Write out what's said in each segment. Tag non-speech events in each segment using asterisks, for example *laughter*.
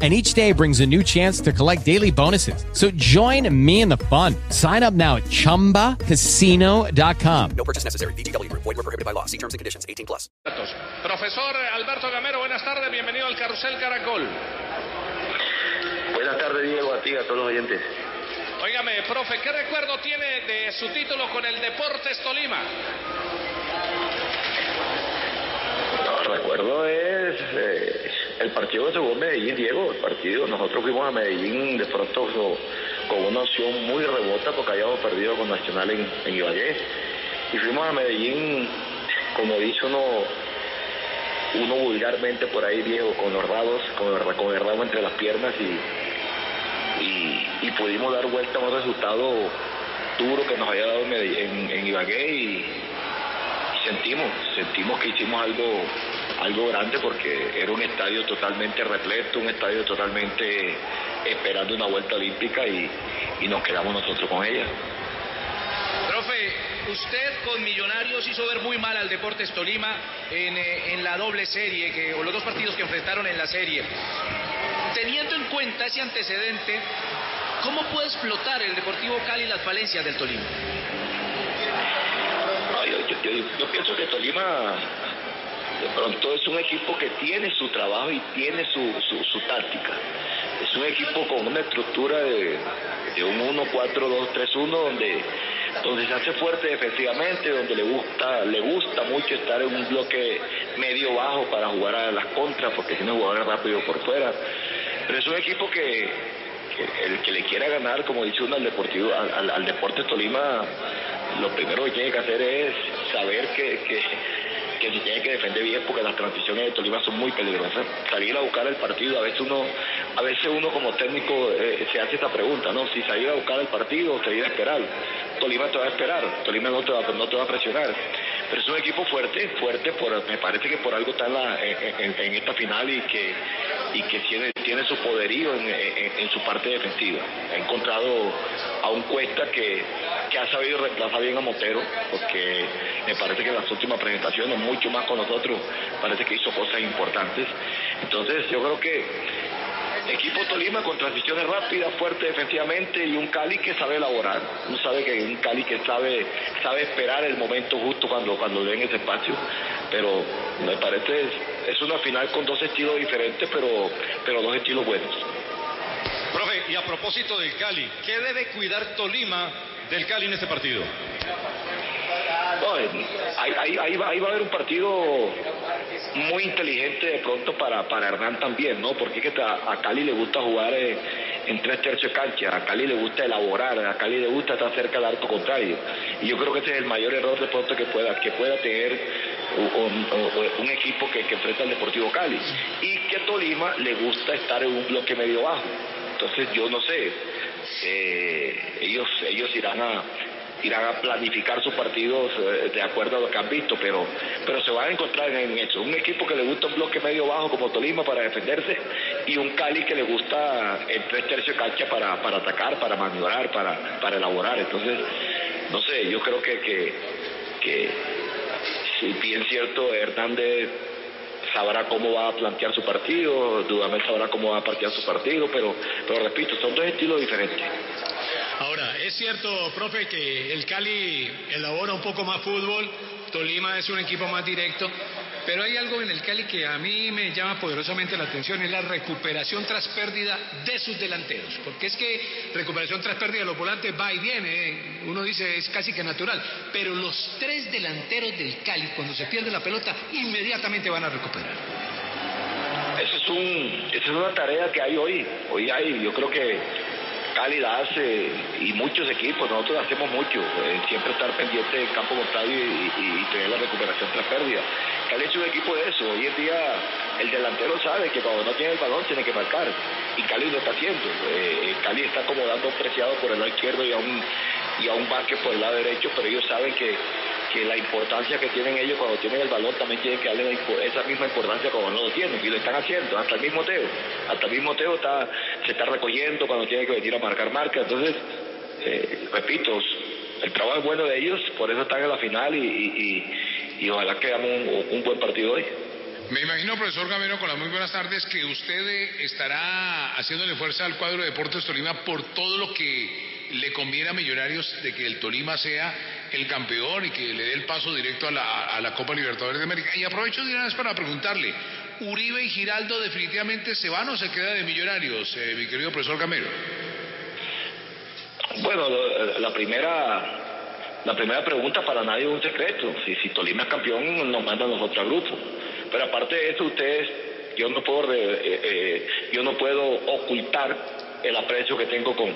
and each day brings a new chance to collect daily bonuses. So join me in the fun. Sign up now at ChumbaCasino.com. No purchase necessary. BGW. Void were prohibited by law. See terms and conditions. 18 plus. Profesor Alberto Gamero, buenas tardes. Bienvenido al Carrusel Caracol. Buenas tardes, Diego, a ti, a todos los oyentes. Óigame, profe, ¿qué recuerdo tiene de su título con el Deportes Tolima? No, recuerdo es eh, el partido que jugó Medellín, Diego, el partido. Nosotros fuimos a Medellín de pronto con una opción muy rebota porque habíamos perdido con Nacional en, Ibagué. Y fuimos a Medellín, como dice uno, uno vulgarmente por ahí, Diego, con los dados, con el, con el rabo entre las piernas y, y, y pudimos dar vuelta a un resultado duro que nos había dado en, en, en Ibagué y, sentimos, sentimos que hicimos algo, algo grande porque era un estadio totalmente repleto, un estadio totalmente esperando una vuelta olímpica y, y nos quedamos nosotros con ella. Profe, usted con Millonarios hizo ver muy mal al Deportes Tolima en, eh, en la doble serie, que, o los dos partidos que enfrentaron en la serie. Teniendo en cuenta ese antecedente, ¿cómo puede explotar el Deportivo Cali las falencias del Tolima? No, yo, yo- yo- yo pienso que Tolima de pronto es un equipo que tiene su trabajo y tiene su, su, táctica. Es un equipo con una estructura de, de un 1-4-2-3-1 donde, donde se hace fuerte defensivamente, donde le gusta, le gusta mucho estar en un bloque medio bajo para jugar a las contras porque tiene jugadores rápidos por fuera. Pero es un equipo que, el que le quiera ganar, como dice uno, al Deportivo, al, al- al Deporte Tolima, lo primero que tiene que hacer es saber que, que se tiene que defender bien porque las transiciones de Tolima son muy peligrosas. Salir a buscar el partido, a veces uno, a veces uno como técnico eh, se hace esta pregunta, ¿no? Si salir a buscar el partido o salir a esperar. Tolima te va a esperar, Tolima no te va, no te va a presionar. Pero es un equipo fuerte, fuerte, por, me parece que por algo está en, en- en esta final y que, tiene, tiene su poderío en su parte defensiva. Ha encontrado a un Cuesta que, que ha sabido reemplazar bien a Montero, porque me parece que en las últimas presentaciones, mucho más con nosotros, parece que hizo cosas importantes. Entonces yo creo que Equipo Tolima con transiciones rápidas, fuerte defensivamente y un Cali que sabe elaborar. Uno sabe que un Cali que sabe sabe esperar el momento justo cuando cuando le den ese espacio. Pero me parece es, es una final con dos estilos diferentes, pero pero dos estilos buenos. Profe, y a propósito del Cali, ¿qué debe cuidar Tolima del Cali en este partido? Eh, ahí, ahí- va, ahí va a haber un partido muy inteligente de pronto para, para Hernán también, ¿no? Porque a, a Cali le gusta jugar eh, en tres tercios de cancha, a Cali le gusta elaborar, a Cali le gusta estar cerca del arco contrario. Y yo creo que ese es el mayor error de pronto que pueda, que pueda tener un, un- equipo que, enfrenta al Deportivo Cali. Y que Tolima le gusta estar en un bloque medio bajo. Entonces yo no sé, eh, ellos, ellos irán a irán a planificar sus partidos eh, de acuerdo a lo que han visto, pero pero se van a encontrar en eso. Un equipo que le gusta un bloque medio bajo como Tolima para defenderse y un Cali que le gusta el tres tercios de cancha para, para atacar, para maniobrar, para, para elaborar. Entonces, no sé, yo creo que, que, que si bien cierto, Hernández sabrá cómo va a plantear su partido, Dudamel sabrá cómo va a plantear su partido, pero, pero repito, son dos estilos diferentes. Ahora, es cierto, profe, que el Cali elabora un poco más fútbol, Tolima es un equipo más directo, pero hay algo en el Cali que a mí me llama poderosamente la atención, es la recuperación tras pérdida de sus delanteros, porque es que recuperación tras pérdida de los volantes va y viene, ¿eh? uno dice es casi que natural, pero los tres delanteros del Cali, cuando se pierde la pelota, inmediatamente van a recuperar. Es un, esa es una tarea que hay hoy. Hoy hay, yo creo que Cali la hace y muchos equipos, nosotros hacemos mucho, eh, siempre estar pendiente del campo contrario y, tener la recuperación tras pérdida. Cali es un equipo de eso, hoy en día el delantero sabe que cuando no tiene el balón tiene que marcar y Cali lo está haciendo. Eh, Cali está acomodando un preciado por el lado izquierdo y a un, y a un Vázquez por el lado derecho, pero ellos saben que que la importancia que tienen ellos cuando tienen el balón también tienen que darle esa misma importancia cuando no lo tienen y lo están haciendo, hasta el mismo Teo, hasta el mismo Teo está, se está recogiendo cuando tiene que venir a marcar marca, entonces, eh, repito, el trabajo es bueno de ellos, por eso están en la final y, y, y, ojalá que hagamos un, buen partido hoy. Me imagino, profesor Gamero, con las muy buenas tardes, que usted estará haciéndole fuerza al cuadro de Deportes Tolima por todo lo que le conviene a Millonarios de que el Tolima sea el campeón y que le dé el paso directo a la, Copa Libertadores de América. Y aprovecho de una vez para preguntarle, ¿Uribe y Giraldo definitivamente se van o se queda de Millonarios, eh, mi querido profesor Gamero? Bueno, la primera la primera pregunta para nadie es un secreto. Si, si Tolima es campeón, nos mandan los otros grupos. Pero aparte de eso, ustedes, yo no puedo, eh, eh, yo no puedo ocultar el aprecio que tengo con,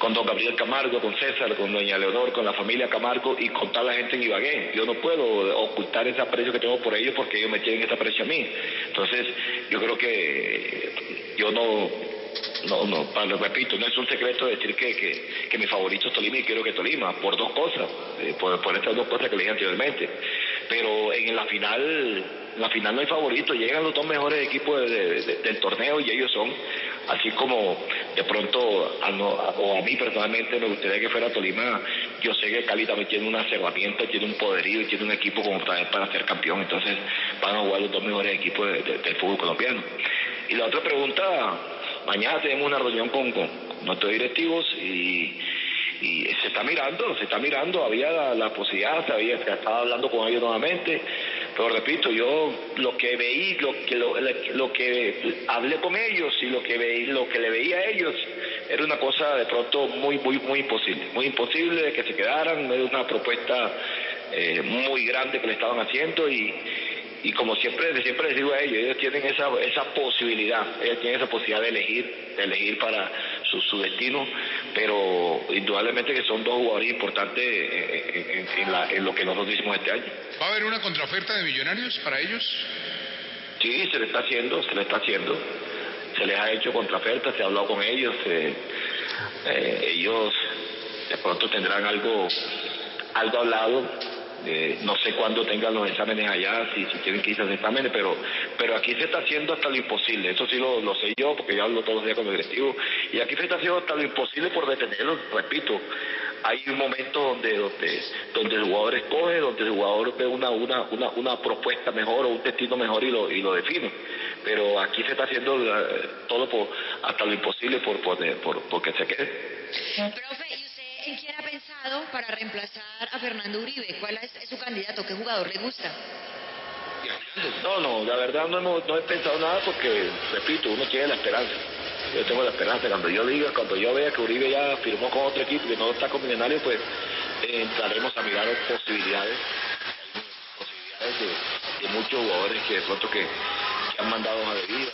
con don Gabriel Camargo, con César, con doña Leonor, con la familia Camargo y con toda la gente en Ibagué. Yo no puedo ocultar ese aprecio que tengo por ellos porque ellos me tienen ese aprecio a mí. Entonces, yo creo que yo no, no, no, lo repito, no es un secreto decir que, que, que mi favorito es Tolima y quiero que Tolima, por dos cosas, eh, por, estas dos cosas que le dije anteriormente. Pero en la final, la final no hay favorito, llegan los dos mejores equipos del torneo y ellos son así como de pronto o a mí personalmente me gustaría que fuera Tolima, yo sé que Cali también tiene una herramientas, tiene un poderío y tiene un equipo como para, para ser campeón, entonces van a jugar los dos mejores equipos del fútbol colombiano. Y la otra pregunta, mañana tenemos una reunión con, con nuestros directivos y se está mirando, se está mirando, había la, posibilidad, se había, estaba hablando con ellos nuevamente, pero repito, yo lo que veí, lo que lo, que hablé con ellos y lo que veí, lo que le veía a ellos era una cosa de pronto muy muy muy imposible, muy imposible de que se quedaran, era una propuesta eh, muy grande que le estaban haciendo y y como siempre siempre les digo a ellos, ellos tienen esa esa posibilidad, ellos tienen esa posibilidad de elegir, de elegir para su, su destino, pero indudablemente que son dos jugadores importantes en, en, lo que nosotros hicimos este año. ¿Va a haber una contraoferta de millonarios para ellos? Sí, se le está haciendo, se le está haciendo, se les ha hecho contraoferta, se ha hablado con ellos, eh, eh, ellos de pronto tendrán algo, algo hablado eh, no sé cuándo tengan los exámenes allá, si, si tienen que los exámenes, pero, pero aquí se está haciendo hasta lo imposible. Eso sí lo, lo sé yo, porque yo hablo todos los días con el directivo. Y aquí se está haciendo hasta lo imposible por detenerlo. Repito, hay un momento donde, donde, donde el jugador escoge, donde el jugador ve una, una, una, una propuesta mejor o un destino mejor y lo, y lo define. Pero aquí se está haciendo eh, todo por, hasta lo imposible por, por, se quede. ¿En quién para reemplazar a Fernando Uribe? ¿Cuál es, su candidato? ¿Qué jugador le gusta? No, no, la verdad no, he pensado nada porque, repito, uno tiene la esperanza. Yo tengo la esperanza. Cuando yo diga, cuando yo vea que Uribe ya firmó con otro equipo y que no está con Millonario, pues eh, entraremos a mirar posibilidades, posibilidades de, muchos jugadores que de pronto que, han mandado a empresarios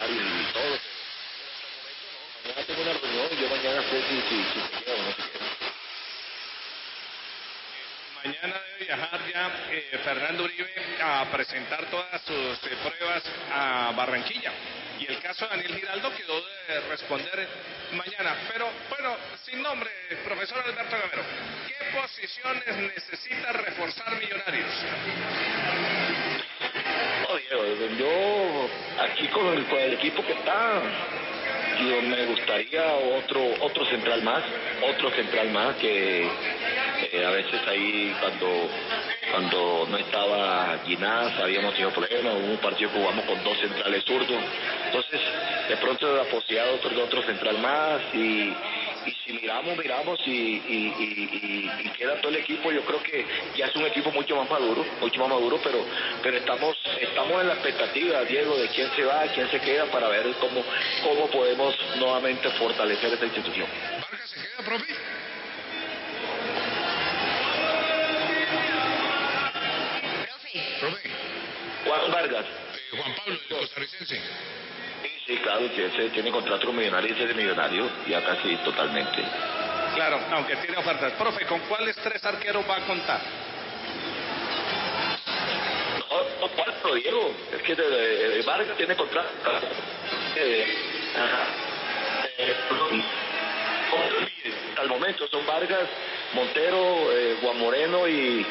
y todo. Mañana tengo una reunión y yo mañana sé si, si, si queda o no se queda. Mañana debe viajar ya eh, Fernando Uribe a presentar todas sus eh, pruebas a Barranquilla. Y el caso de Daniel Giraldo quedó de responder mañana. Pero bueno, sin nombre, profesor Alberto Gamero, ¿qué posiciones necesita reforzar Millonarios? Oye, yo aquí con el, con el equipo que está, yo me gustaría otro otro central más, otro central más que eh, a veces ahí cuando cuando no estaba Ginás habíamos tenido problemas, hubo un partido que jugamos con dos centrales zurdos, entonces de pronto de otro, otro central más y, y si miramos, miramos y, queda todo el equipo, yo creo que ya es un equipo mucho más maduro, mucho más maduro, pero pero estamos estamos en la expectativa, Diego, de quién se va, quién se queda para ver cómo cómo podemos nuevamente fortalecer esta institución. ¿Vargas se queda? Profe. Eh, Juan Pablo, el costarricense. Sí, claro, ese tiene contrato con Millonario y ese es de Millonario, ya casi totalmente. Claro, aunque tiene ofertas. Profe, ¿con cuáles tres arqueros va a contar? No, no cuatro, Diego. Es que de, de, Vargas tiene contrato. Eh, ajá. Eh, al momento son Vargas, Montero, eh, Juan Moreno y,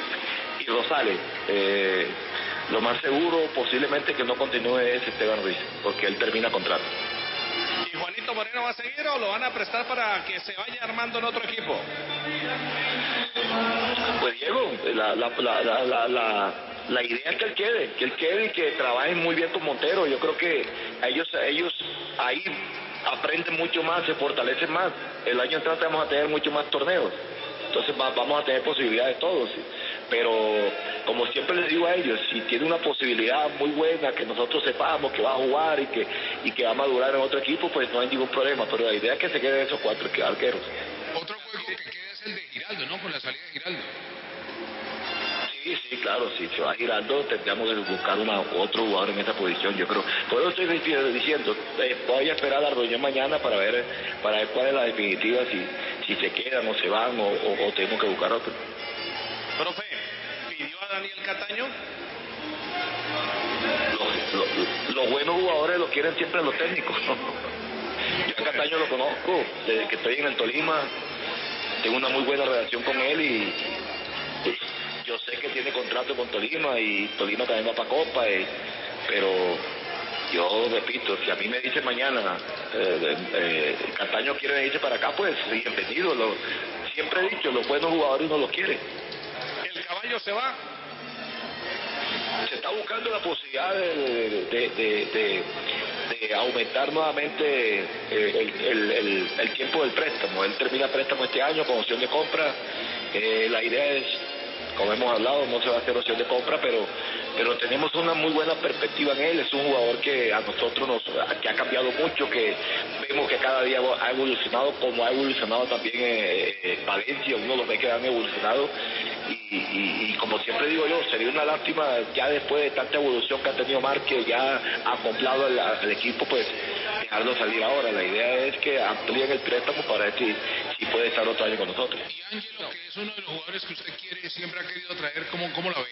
y Rosales. Eh, lo más seguro posiblemente que no continúe es Esteban Ruiz, porque él termina contrato. ¿Y Juanito Moreno va a seguir o lo van a prestar para que se vaya armando en otro equipo? Pues Diego, la, la, la, la, la, la, la idea es que él quede, que él quede y que trabajen muy bien con Montero. Yo creo que ellos, ellos ahí aprenden mucho más, se fortalecen más. El año entrante vamos a tener mucho más torneos. Entonces va- vamos a tener posibilidades todos. ¿sí? Pero como siempre les digo a ellos, si tiene una posibilidad muy buena que nosotros sepamos que va a jugar y que, y que va a madurar en otro equipo, pues no hay ningún problema. Pero la idea es que se queden esos cuatro arqueros. Otro juego que queda es el de Giraldo, ¿no? Con la salida de Giraldo. Sí, sí, claro, si se va girando tendríamos que buscar una, otro jugador en esa posición, yo creo. Por eso estoy dic- diciendo, eh, voy a esperar a la reunión mañana para ver para ver cuál es la definitiva, si, si se quedan o se van o, o- o tenemos que buscar otro. Los, buenos jugadores los quieren siempre los técnicos. Yo a Cataño lo conozco desde que estoy en el Tolima, tengo una muy buena relación con él y yo sé que tiene contrato con Tolima y Tolima también va para Copa, eh, pero yo repito, si a mí me dice mañana eh, eh, quiere venirse para acá, pues bienvenido. Lo, siempre he dicho, los buenos jugadores no los quieren. ¿El caballo se va? Se está buscando la posibilidad de, aumentar nuevamente eh, el, el- el- el tiempo del préstamo. Él termina préstamo este año con opción de compra. Eh, la idea es, como hemos hablado, no se va a hacer opción de compra, pero pero tenemos una muy buena perspectiva en él. Es un jugador que a nosotros nos que ha cambiado mucho, que vemos que cada día ha evolucionado, como ha evolucionado también eh, eh, Valencia. Uno lo ve que han evolucionado y, y- como siempre digo yo, sería una lástima ya después de tanta evolución que ha tenido Márquez, ya acoplado al, al equipo, pues dejarlo salir ahora. La idea es que amplíen el préstamo para ver si, si puede estar otro año con nosotros. Y Ángelo, que es uno de los jugadores que usted quiere, siempre ha querido traer, ¿cómo, cómo la ve?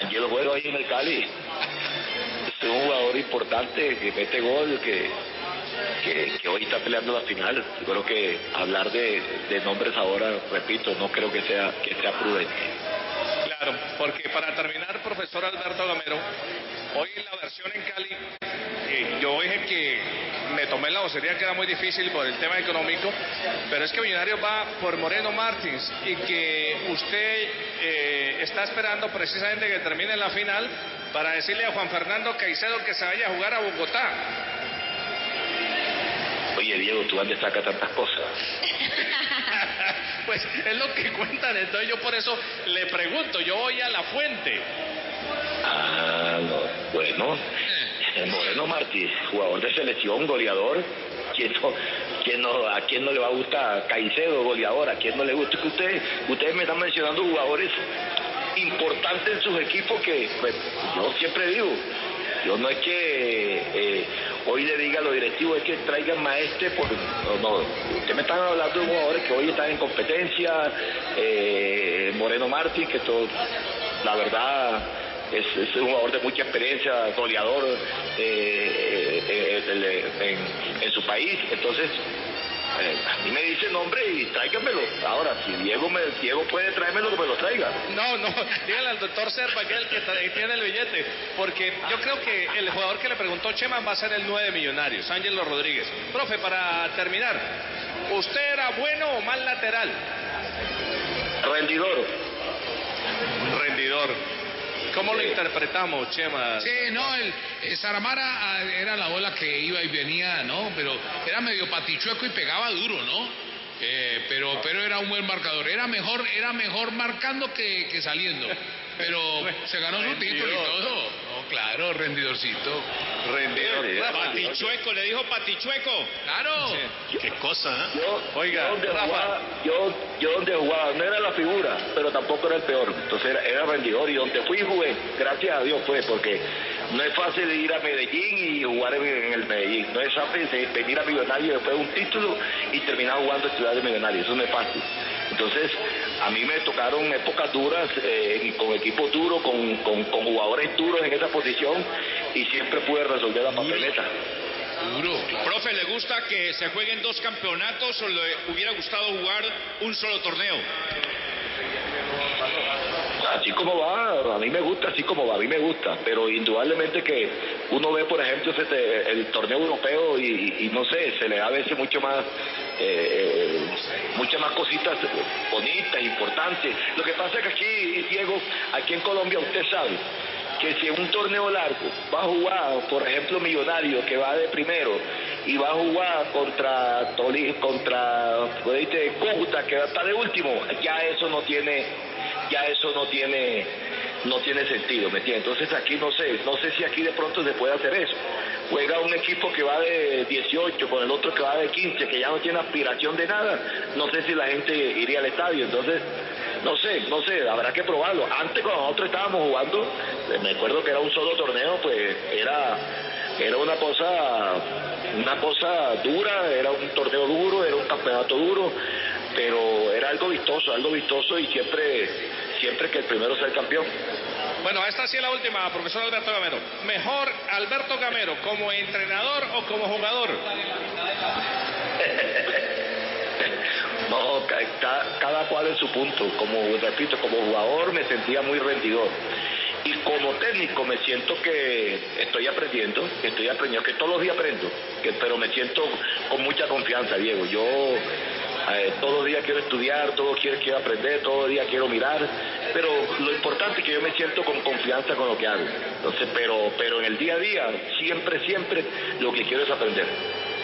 Angelo juega ahí en el Cali. Es un jugador importante que mete gol, que, que, que hoy está peleando la final. Yo creo que hablar de, de nombres ahora, repito, no creo que sea, que sea prudente. Claro, porque para terminar, profesor Alberto Gamero, hoy la versión en Cali, eh, yo dije que me tomé la vocería que era muy difícil por el tema económico, pero es que Millonarios va por Moreno Martins y que usted eh, está esperando precisamente que termine la final para decirle a Juan Fernando Caicedo que se vaya a jugar a Bogotá. Oye, Diego, ¿tú dónde sacas tantas cosas? *laughs* pues es lo que cuentan, entonces yo por eso le pregunto, yo voy a la fuente. Ah. Bueno, el Moreno Martí, jugador de selección, goleador. ¿Quién no, quién no, ¿A quién no le va a gustar? Caicedo, goleador. ¿A quién no le gusta? Que usted, ustedes me están mencionando jugadores importantes en sus equipos que pues, yo siempre digo. Yo no es que eh, hoy le diga a los directivos es que traigan maestre por no, no. Ustedes me están hablando de jugadores que hoy están en competencia, eh, Moreno Martí, que todo, la verdad es, es un jugador de mucha experiencia, goleador eh, eh, eh, en, en su país. Entonces, eh, a mí me dice nombre y tráigamelo. Ahora, si Diego, me, Diego puede traérmelo, que me lo traiga. No, no, *laughs* dígale al doctor Serpa que es el que tiene el billete, porque yo creo que el jugador que le preguntó Chema va a ser el 9 millonarios, Ángelo Rodríguez. Profe, para terminar, ¿usted era bueno o mal lateral? Rendidor. Rendidor. ¿Cómo lo interpretamos, Chema? Sí, no, el, el Saramara ah, era la bola que iba y venía, ¿no? Pero era medio patichueco y pegaba duro, ¿no? Eh, pero, pero era un buen marcador. Era mejor, era mejor marcando que, que saliendo. Pero *laughs* se ganó su título y todo. No, claro, rendidorcito. Rendidor. Patichueco, le dijo patichueco. Claro. Qué cosa, ¿eh? Yo, Oiga, yo donde Rafa. jugaba, yo, yo donde jugaba, no era la figura, pero tampoco era el peor. Entonces era, era rendidor y donde fui jugué, gracias a Dios fue, porque no es fácil ir a Medellín y jugar en, en el Medellín. No es fácil de- venir a Millonario después de un título y terminar jugando en Ciudad de Millonario. Eso no es fácil. Entonces, a mí me tocaron épocas duras, eh, con equipos duros, con, con, con jugadores duros en esa posición y siempre pude resolver la papeleta. Profe, ¿le gusta que se jueguen dos campeonatos o le hubiera gustado jugar un solo torneo? Así como va, a mí me gusta, así como va, a mí me gusta, pero indudablemente que uno ve, por ejemplo, ese- el torneo europeo y, y no sé, se le da a veces mucho más, eh, muchas más cositas bonitas, importantes. Lo que pasa es que aquí, Diego, aquí en Colombia usted sabe que si en un torneo largo va a jugar, por ejemplo, Millonario, que va de primero, y va a jugar contra contra. Cúcuta, que va a estar de último, ya eso no tiene, ya eso no tiene, no tiene sentido, ¿me entiendes? Entonces aquí no sé, no sé si aquí de pronto se puede hacer eso. Juega un equipo que va de 18 con el otro que va de 15, que ya no tiene aspiración de nada, no sé si la gente iría al estadio, entonces no sé, no sé, habrá que probarlo. Antes cuando nosotros estábamos jugando, eh, me acuerdo que era un solo torneo, pues era era una cosa una cosa dura, era un torneo duro, era un campeonato duro, pero era algo vistoso, algo vistoso y siempre siempre que el primero sea el campeón. Bueno, esta sí es la última, profesor Alberto Gamero. ¿Mejor Alberto Gamero como entrenador o como jugador? *laughs* No, ca- ca- cada cual en su punto. Como repito, como jugador me sentía muy rendidor. Y como técnico me siento que estoy aprendiendo, que estoy aprendiendo, que todos los días aprendo, que, pero me siento con mucha confianza, Diego. Yo eh, todos los días quiero estudiar, todos los días quiero aprender, todos los días quiero mirar, pero lo importante es que yo me siento con confianza con lo que hago. Entonces, pero, pero en el día a día, siempre, siempre lo que quiero es aprender.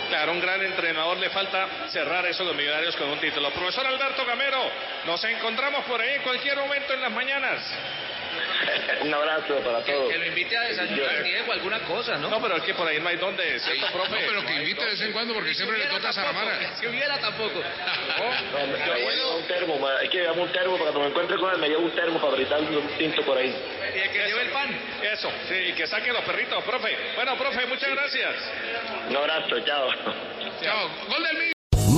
Claro, un gran entrenador le falta cerrar eso los millonarios con un título. Profesor Alberto Gamero, nos encontramos por ahí en cualquier momento en las mañanas. *laughs* Un abrazo para todos. Que lo invite a desayunar, Diego, alguna cosa, ¿no? No, pero es que por ahí no hay dónde, ¿cierto, profe? No, pero que invite de vez en cuando porque siempre le toca a Saramara. Si hubiera tampoco. *laughs* No, llevar un termo, ma- hay que llevarme un termo para cuando me encuentre con él, me llevo un termo para gritar un tinto por ahí. Y el que lleve el pan. Eso, sí, y que saque los perritos, profe. Bueno, profe, muchas gracias. Un abrazo, chao. Chao. Gol del mío.